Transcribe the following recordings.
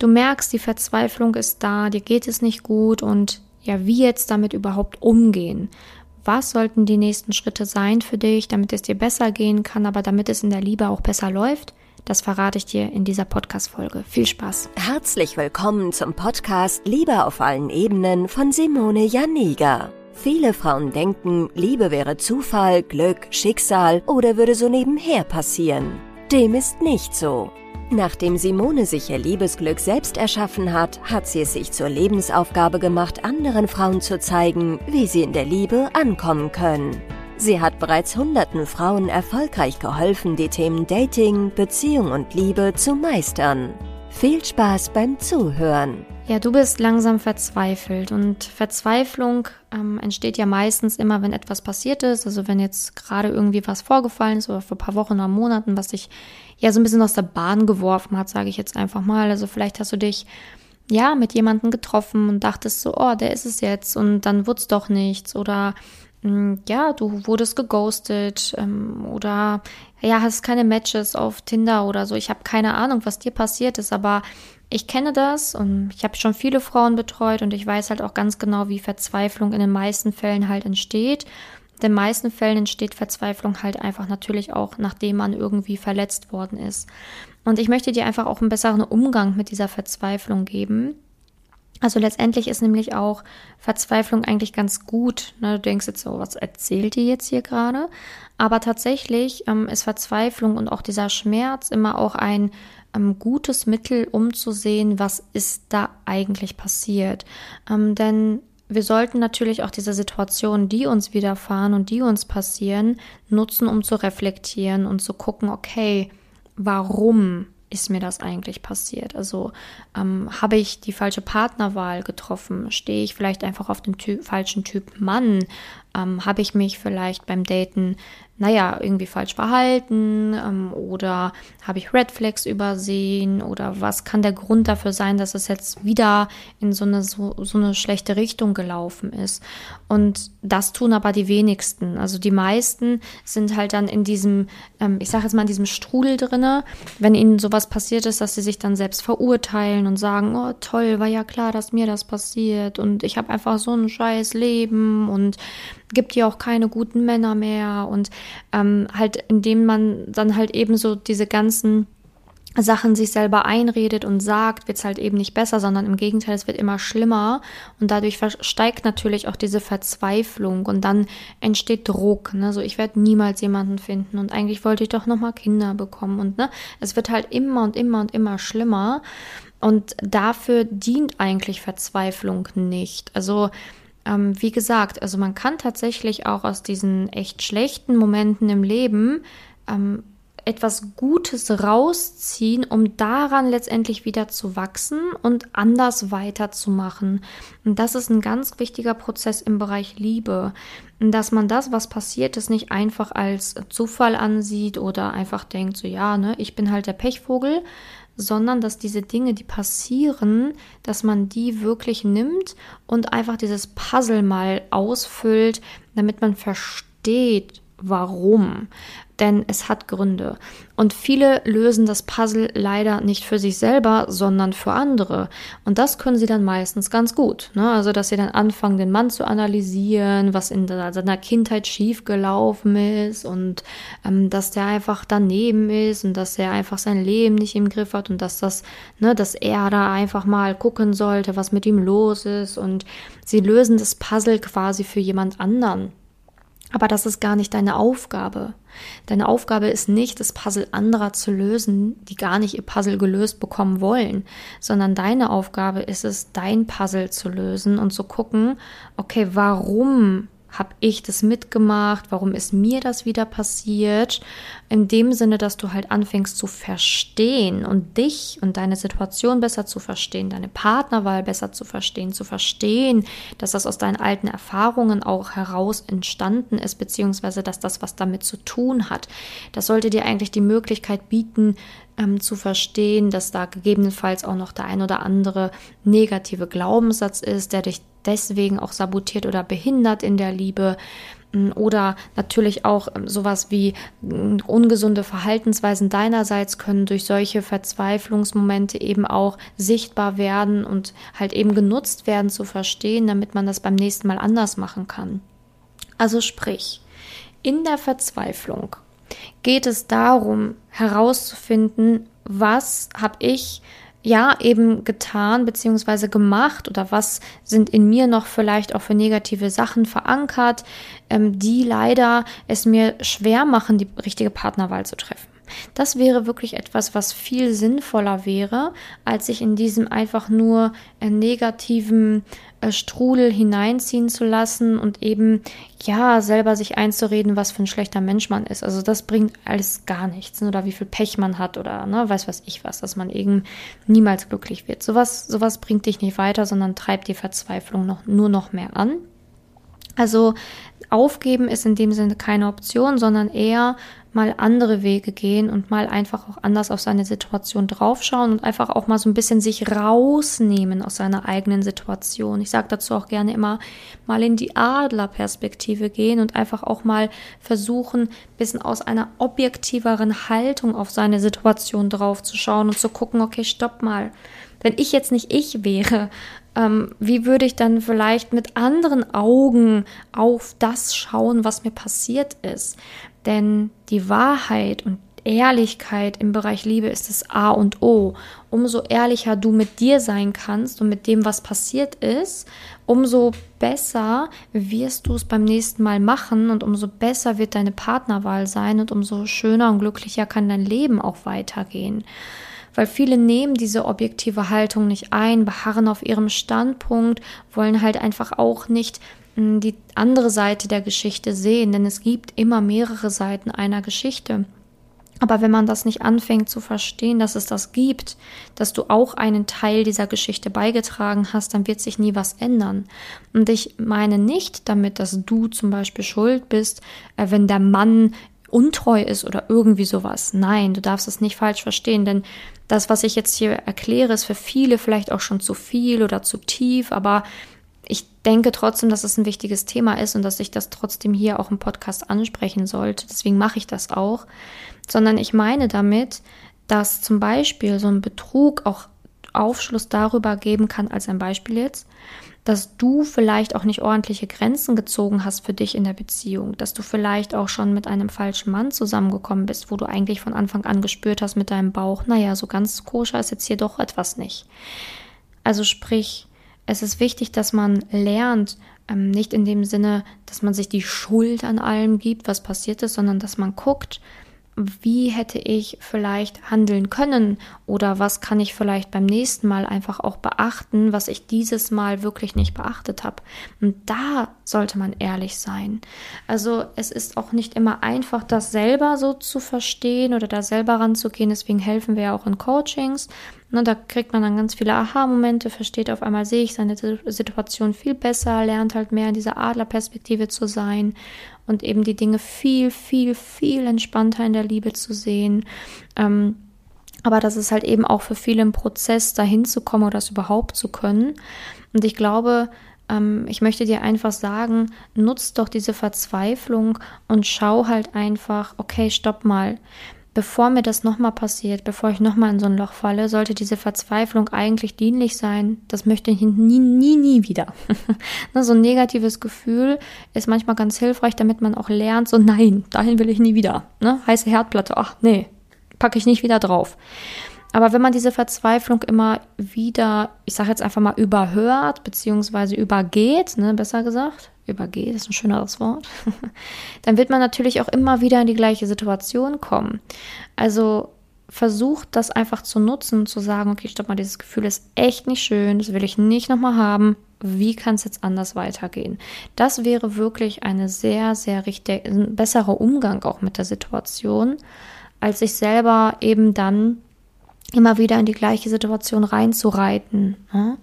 du merkst, die Verzweiflung ist da, dir geht es nicht gut und ja, wie jetzt damit überhaupt umgehen. Was sollten die nächsten Schritte sein für dich, damit es dir besser gehen kann, aber damit es in der Liebe auch besser läuft? Das verrate ich dir in dieser Podcast-Folge. Viel Spaß. Herzlich willkommen zum Podcast Liebe auf allen Ebenen von Simone Janiga. Viele Frauen denken, Liebe wäre Zufall, Glück, Schicksal oder würde so nebenher passieren. Dem ist nicht so. Nachdem Simone sich ihr Liebesglück selbst erschaffen hat, hat sie es sich zur Lebensaufgabe gemacht, anderen Frauen zu zeigen, wie sie in der Liebe ankommen können. Sie hat bereits hunderten Frauen erfolgreich geholfen, die Themen Dating, Beziehung und Liebe zu meistern. Viel Spaß beim Zuhören. Ja, du bist langsam verzweifelt und Verzweiflung ähm, entsteht ja meistens immer, wenn etwas passiert ist. Also wenn jetzt gerade irgendwie was vorgefallen ist oder vor ein paar Wochen oder Monaten, was dich ja so ein bisschen aus der Bahn geworfen hat, sage ich jetzt einfach mal. Also vielleicht hast du dich ja mit jemandem getroffen und dachtest so, oh, der ist es jetzt und dann wurde es doch nichts oder mm, ja, du wurdest geghostet ähm, oder ja, hast keine Matches auf Tinder oder so. Ich habe keine Ahnung, was dir passiert ist, aber ich kenne das und ich habe schon viele Frauen betreut und ich weiß halt auch ganz genau, wie Verzweiflung in den meisten Fällen halt entsteht. In den meisten Fällen entsteht Verzweiflung halt einfach natürlich auch, nachdem man irgendwie verletzt worden ist. Und ich möchte dir einfach auch einen besseren Umgang mit dieser Verzweiflung geben. Also letztendlich ist nämlich auch Verzweiflung eigentlich ganz gut. Ne? Du denkst jetzt so, was erzählt die jetzt hier gerade? Aber tatsächlich ähm, ist Verzweiflung und auch dieser Schmerz immer auch ein ähm, gutes Mittel, um zu sehen, was ist da eigentlich passiert. Ähm, denn wir sollten natürlich auch diese Situationen, die uns widerfahren und die uns passieren, nutzen, um zu reflektieren und zu gucken, okay, warum ist mir das eigentlich passiert? Also ähm, habe ich die falsche Partnerwahl getroffen? Stehe ich vielleicht einfach auf den Typ, falschen Typ Mann? Ähm, habe ich mich vielleicht beim Daten naja, irgendwie falsch verhalten ähm, oder habe ich Red Flags übersehen oder was kann der Grund dafür sein, dass es jetzt wieder in so eine, so, so eine schlechte Richtung gelaufen ist. Und das tun aber die wenigsten. Also die meisten sind halt dann in diesem, ähm, ich sage jetzt mal in diesem Strudel drinne, wenn ihnen sowas passiert ist, dass sie sich dann selbst verurteilen und sagen, oh toll, war ja klar, dass mir das passiert und ich habe einfach so ein scheiß Leben und gibt ja auch keine guten Männer mehr und ähm, halt indem man dann halt eben so diese ganzen Sachen sich selber einredet und sagt, wird es halt eben nicht besser, sondern im Gegenteil, es wird immer schlimmer und dadurch steigt natürlich auch diese Verzweiflung und dann entsteht Druck. Ne? So, ich werde niemals jemanden finden und eigentlich wollte ich doch nochmal Kinder bekommen und ne, es wird halt immer und immer und immer schlimmer und dafür dient eigentlich Verzweiflung nicht. Also ähm, wie gesagt, also man kann tatsächlich auch aus diesen echt schlechten Momenten im Leben ähm, etwas Gutes rausziehen, um daran letztendlich wieder zu wachsen und anders weiterzumachen. Und das ist ein ganz wichtiger Prozess im Bereich Liebe, dass man das, was passiert ist, nicht einfach als Zufall ansieht oder einfach denkt, so ja, ne, ich bin halt der Pechvogel, sondern dass diese Dinge, die passieren, dass man die wirklich nimmt und einfach dieses Puzzle mal ausfüllt, damit man versteht, warum denn es hat Gründe. Und viele lösen das Puzzle leider nicht für sich selber, sondern für andere. Und das können sie dann meistens ganz gut. Ne? Also, dass sie dann anfangen, den Mann zu analysieren, was in seiner Kindheit schiefgelaufen ist und ähm, dass der einfach daneben ist und dass er einfach sein Leben nicht im Griff hat und dass das, ne, dass er da einfach mal gucken sollte, was mit ihm los ist. Und sie lösen das Puzzle quasi für jemand anderen. Aber das ist gar nicht deine Aufgabe. Deine Aufgabe ist nicht, das Puzzle anderer zu lösen, die gar nicht ihr Puzzle gelöst bekommen wollen, sondern deine Aufgabe ist es, dein Puzzle zu lösen und zu gucken, okay, warum habe ich das mitgemacht? Warum ist mir das wieder passiert? In dem Sinne, dass du halt anfängst zu verstehen und dich und deine Situation besser zu verstehen, deine Partnerwahl besser zu verstehen, zu verstehen, dass das aus deinen alten Erfahrungen auch heraus entstanden ist, beziehungsweise dass das was damit zu tun hat. Das sollte dir eigentlich die Möglichkeit bieten, ähm, zu verstehen, dass da gegebenenfalls auch noch der ein oder andere negative Glaubenssatz ist, der dich deswegen auch sabotiert oder behindert in der Liebe. Oder natürlich auch ähm, sowas wie ungesunde Verhaltensweisen deinerseits können durch solche Verzweiflungsmomente eben auch sichtbar werden und halt eben genutzt werden zu verstehen, damit man das beim nächsten Mal anders machen kann. Also sprich, in der Verzweiflung geht es darum herauszufinden, was habe ich ja eben getan beziehungsweise gemacht oder was sind in mir noch vielleicht auch für negative Sachen verankert, ähm, die leider es mir schwer machen, die richtige Partnerwahl zu treffen. Das wäre wirklich etwas, was viel sinnvoller wäre, als sich in diesem einfach nur äh, negativen äh, Strudel hineinziehen zu lassen und eben ja selber sich einzureden, was für ein schlechter Mensch man ist. Also das bringt alles gar nichts, ne? oder wie viel Pech man hat oder ne, weiß was ich was, dass man eben niemals glücklich wird. Sowas, sowas bringt dich nicht weiter, sondern treibt die Verzweiflung noch nur noch mehr an. Also aufgeben ist in dem Sinne keine Option, sondern eher mal andere Wege gehen und mal einfach auch anders auf seine Situation draufschauen und einfach auch mal so ein bisschen sich rausnehmen aus seiner eigenen Situation. Ich sage dazu auch gerne immer mal in die Adlerperspektive gehen und einfach auch mal versuchen, bisschen aus einer objektiveren Haltung auf seine Situation draufzuschauen und zu gucken, okay, stopp mal. Wenn ich jetzt nicht ich wäre, ähm, wie würde ich dann vielleicht mit anderen Augen auf das schauen, was mir passiert ist? Denn die Wahrheit und Ehrlichkeit im Bereich Liebe ist das A und O. Umso ehrlicher du mit dir sein kannst und mit dem, was passiert ist, umso besser wirst du es beim nächsten Mal machen und umso besser wird deine Partnerwahl sein und umso schöner und glücklicher kann dein Leben auch weitergehen. Weil viele nehmen diese objektive Haltung nicht ein, beharren auf ihrem Standpunkt, wollen halt einfach auch nicht die andere Seite der Geschichte sehen, denn es gibt immer mehrere Seiten einer Geschichte. Aber wenn man das nicht anfängt zu verstehen, dass es das gibt, dass du auch einen Teil dieser Geschichte beigetragen hast, dann wird sich nie was ändern. Und ich meine nicht damit, dass du zum Beispiel schuld bist, äh, wenn der Mann untreu ist oder irgendwie sowas. Nein, du darfst es nicht falsch verstehen, denn das, was ich jetzt hier erkläre, ist für viele vielleicht auch schon zu viel oder zu tief, aber ich denke trotzdem, dass es ein wichtiges Thema ist und dass ich das trotzdem hier auch im Podcast ansprechen sollte. Deswegen mache ich das auch. Sondern ich meine damit, dass zum Beispiel so ein Betrug auch Aufschluss darüber geben kann, als ein Beispiel jetzt, dass du vielleicht auch nicht ordentliche Grenzen gezogen hast für dich in der Beziehung, dass du vielleicht auch schon mit einem falschen Mann zusammengekommen bist, wo du eigentlich von Anfang an gespürt hast mit deinem Bauch, naja, so ganz koscher ist jetzt hier doch etwas nicht. Also sprich, es ist wichtig, dass man lernt, ähm, nicht in dem Sinne, dass man sich die Schuld an allem gibt, was passiert ist, sondern dass man guckt, wie hätte ich vielleicht handeln können oder was kann ich vielleicht beim nächsten Mal einfach auch beachten, was ich dieses Mal wirklich nicht beachtet habe. Und da sollte man ehrlich sein. Also es ist auch nicht immer einfach, das selber so zu verstehen oder da selber ranzugehen. Deswegen helfen wir ja auch in Coachings. Ne, da kriegt man dann ganz viele Aha-Momente, versteht auf einmal, sehe ich seine Situation viel besser, lernt halt mehr in dieser Adlerperspektive zu sein und eben die Dinge viel, viel, viel entspannter in der Liebe zu sehen. Ähm, aber das ist halt eben auch für viele ein Prozess, dahin zu kommen oder das überhaupt zu können. Und ich glaube, ähm, ich möchte dir einfach sagen, nutzt doch diese Verzweiflung und schau halt einfach, okay, stopp mal bevor mir das nochmal passiert, bevor ich nochmal in so ein Loch falle, sollte diese Verzweiflung eigentlich dienlich sein. Das möchte ich nie, nie, nie wieder. So ein negatives Gefühl ist manchmal ganz hilfreich, damit man auch lernt, so nein, dahin will ich nie wieder. Ne? Heiße Herdplatte, ach nee, packe ich nicht wieder drauf. Aber wenn man diese Verzweiflung immer wieder, ich sage jetzt einfach mal, überhört, beziehungsweise übergeht, ne, besser gesagt, übergeht, ist ein schöneres Wort, dann wird man natürlich auch immer wieder in die gleiche Situation kommen. Also versucht das einfach zu nutzen zu sagen, okay, stopp mal, dieses Gefühl ist echt nicht schön, das will ich nicht nochmal haben. Wie kann es jetzt anders weitergehen? Das wäre wirklich eine sehr, sehr richtig, ein besserer Umgang auch mit der Situation, als sich selber eben dann immer wieder in die gleiche Situation reinzureiten. Ne?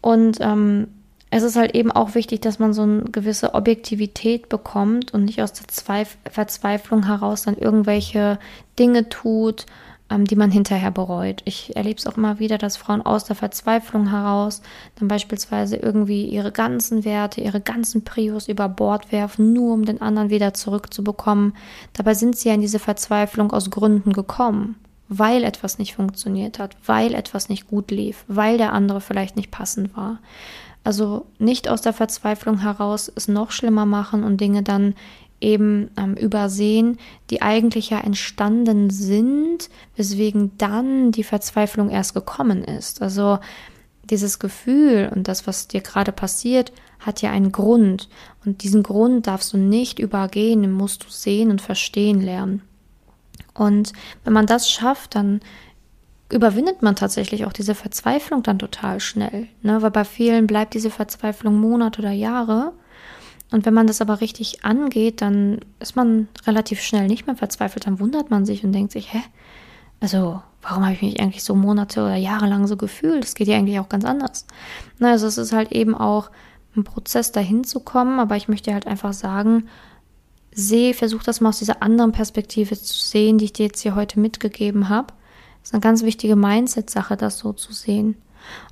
Und ähm, es ist halt eben auch wichtig, dass man so eine gewisse Objektivität bekommt und nicht aus der Zweif Verzweiflung heraus dann irgendwelche Dinge tut, ähm, die man hinterher bereut. Ich erlebe es auch immer wieder, dass Frauen aus der Verzweiflung heraus dann beispielsweise irgendwie ihre ganzen Werte, ihre ganzen Prios über Bord werfen, nur um den anderen wieder zurückzubekommen. Dabei sind sie ja in diese Verzweiflung aus Gründen gekommen, weil etwas nicht funktioniert hat, weil etwas nicht gut lief, weil der andere vielleicht nicht passend war. Also nicht aus der Verzweiflung heraus es noch schlimmer machen und Dinge dann eben ähm, übersehen, die eigentlich ja entstanden sind, weswegen dann die Verzweiflung erst gekommen ist. Also dieses Gefühl und das, was dir gerade passiert, hat ja einen Grund. Und diesen Grund darfst du nicht übergehen, den musst du sehen und verstehen lernen. Und wenn man das schafft, dann überwindet man tatsächlich auch diese Verzweiflung dann total schnell. Ne? Weil bei vielen bleibt diese Verzweiflung Monate oder Jahre. Und wenn man das aber richtig angeht, dann ist man relativ schnell nicht mehr verzweifelt. Dann wundert man sich und denkt sich, hä? Also, warum habe ich mich eigentlich so Monate oder Jahre lang so gefühlt? Das geht ja eigentlich auch ganz anders. Na, also es ist halt eben auch ein Prozess, dahin zu kommen. Aber ich möchte halt einfach sagen, seh, versuch das mal aus dieser anderen Perspektive zu sehen, die ich dir jetzt hier heute mitgegeben habe. Das ist eine ganz wichtige Mindset-Sache, das so zu sehen.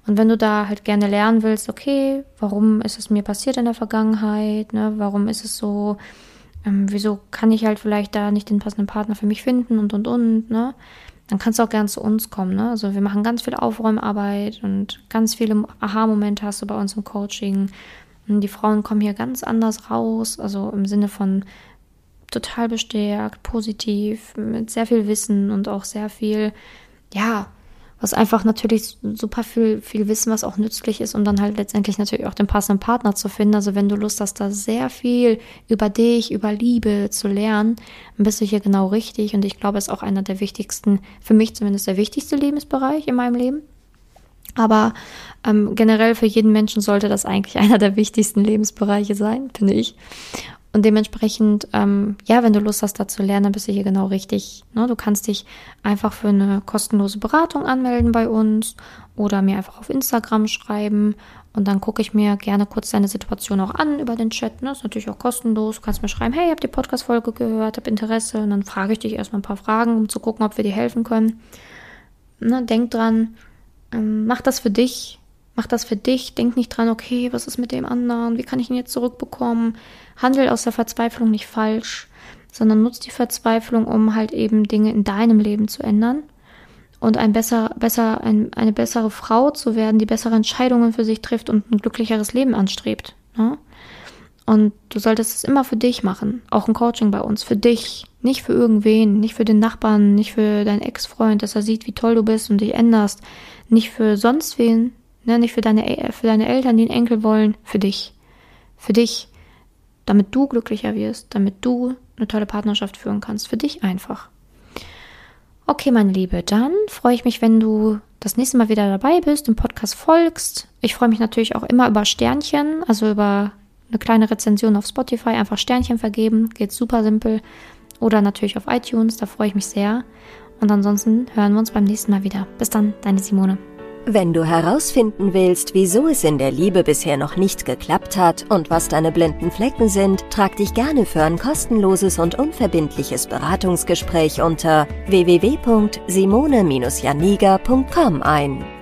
Und wenn du da halt gerne lernen willst, okay, warum ist es mir passiert in der Vergangenheit, ne? warum ist es so, ähm, wieso kann ich halt vielleicht da nicht den passenden Partner für mich finden und und und, ne? Dann kannst du auch gern zu uns kommen, ne? Also wir machen ganz viel Aufräumarbeit und ganz viele Aha-Momente hast du bei uns im Coaching. Und die Frauen kommen hier ganz anders raus, also im Sinne von total bestärkt, positiv, mit sehr viel Wissen und auch sehr viel, ja, was einfach natürlich super viel, viel Wissen, was auch nützlich ist, um dann halt letztendlich natürlich auch den passenden Partner zu finden. Also wenn du Lust hast, da sehr viel über dich, über Liebe zu lernen, dann bist du hier genau richtig. Und ich glaube, es ist auch einer der wichtigsten, für mich zumindest der wichtigste Lebensbereich in meinem Leben. Aber ähm, generell für jeden Menschen sollte das eigentlich einer der wichtigsten Lebensbereiche sein, finde ich. Und dementsprechend, ähm, ja, wenn du Lust hast, da zu lernen, dann bist du hier genau richtig. Ne? Du kannst dich einfach für eine kostenlose Beratung anmelden bei uns oder mir einfach auf Instagram schreiben. Und dann gucke ich mir gerne kurz deine Situation auch an über den Chat. Ne? ist natürlich auch kostenlos. Du kannst mir schreiben, hey, ich habe die Podcast-Folge gehört, habe Interesse. Und dann frage ich dich erstmal ein paar Fragen, um zu gucken, ob wir dir helfen können. Ne? Denk dran, ähm, mach das für dich. Mach das für dich. Denk nicht dran, okay, was ist mit dem anderen? Wie kann ich ihn jetzt zurückbekommen? Handel aus der Verzweiflung nicht falsch, sondern nutz die Verzweiflung, um halt eben Dinge in deinem Leben zu ändern und ein besser, besser, ein, eine bessere Frau zu werden, die bessere Entscheidungen für sich trifft und ein glücklicheres Leben anstrebt. Ne? Und du solltest es immer für dich machen. Auch ein Coaching bei uns. Für dich. Nicht für irgendwen. Nicht für den Nachbarn. Nicht für deinen Ex-Freund, dass er sieht, wie toll du bist und dich änderst. Nicht für sonst wen. Ne? Nicht für deine, für deine Eltern, die einen Enkel wollen. Für dich. Für dich damit du glücklicher wirst, damit du eine tolle Partnerschaft führen kannst. Für dich einfach. Okay, meine Liebe, dann freue ich mich, wenn du das nächste Mal wieder dabei bist, im Podcast folgst. Ich freue mich natürlich auch immer über Sternchen, also über eine kleine Rezension auf Spotify, einfach Sternchen vergeben, geht super simpel. Oder natürlich auf iTunes, da freue ich mich sehr. Und ansonsten hören wir uns beim nächsten Mal wieder. Bis dann, deine Simone. Wenn du herausfinden willst, wieso es in der Liebe bisher noch nicht geklappt hat und was deine blinden Flecken sind, trag dich gerne für ein kostenloses und unverbindliches Beratungsgespräch unter www.simone-janiga.com ein.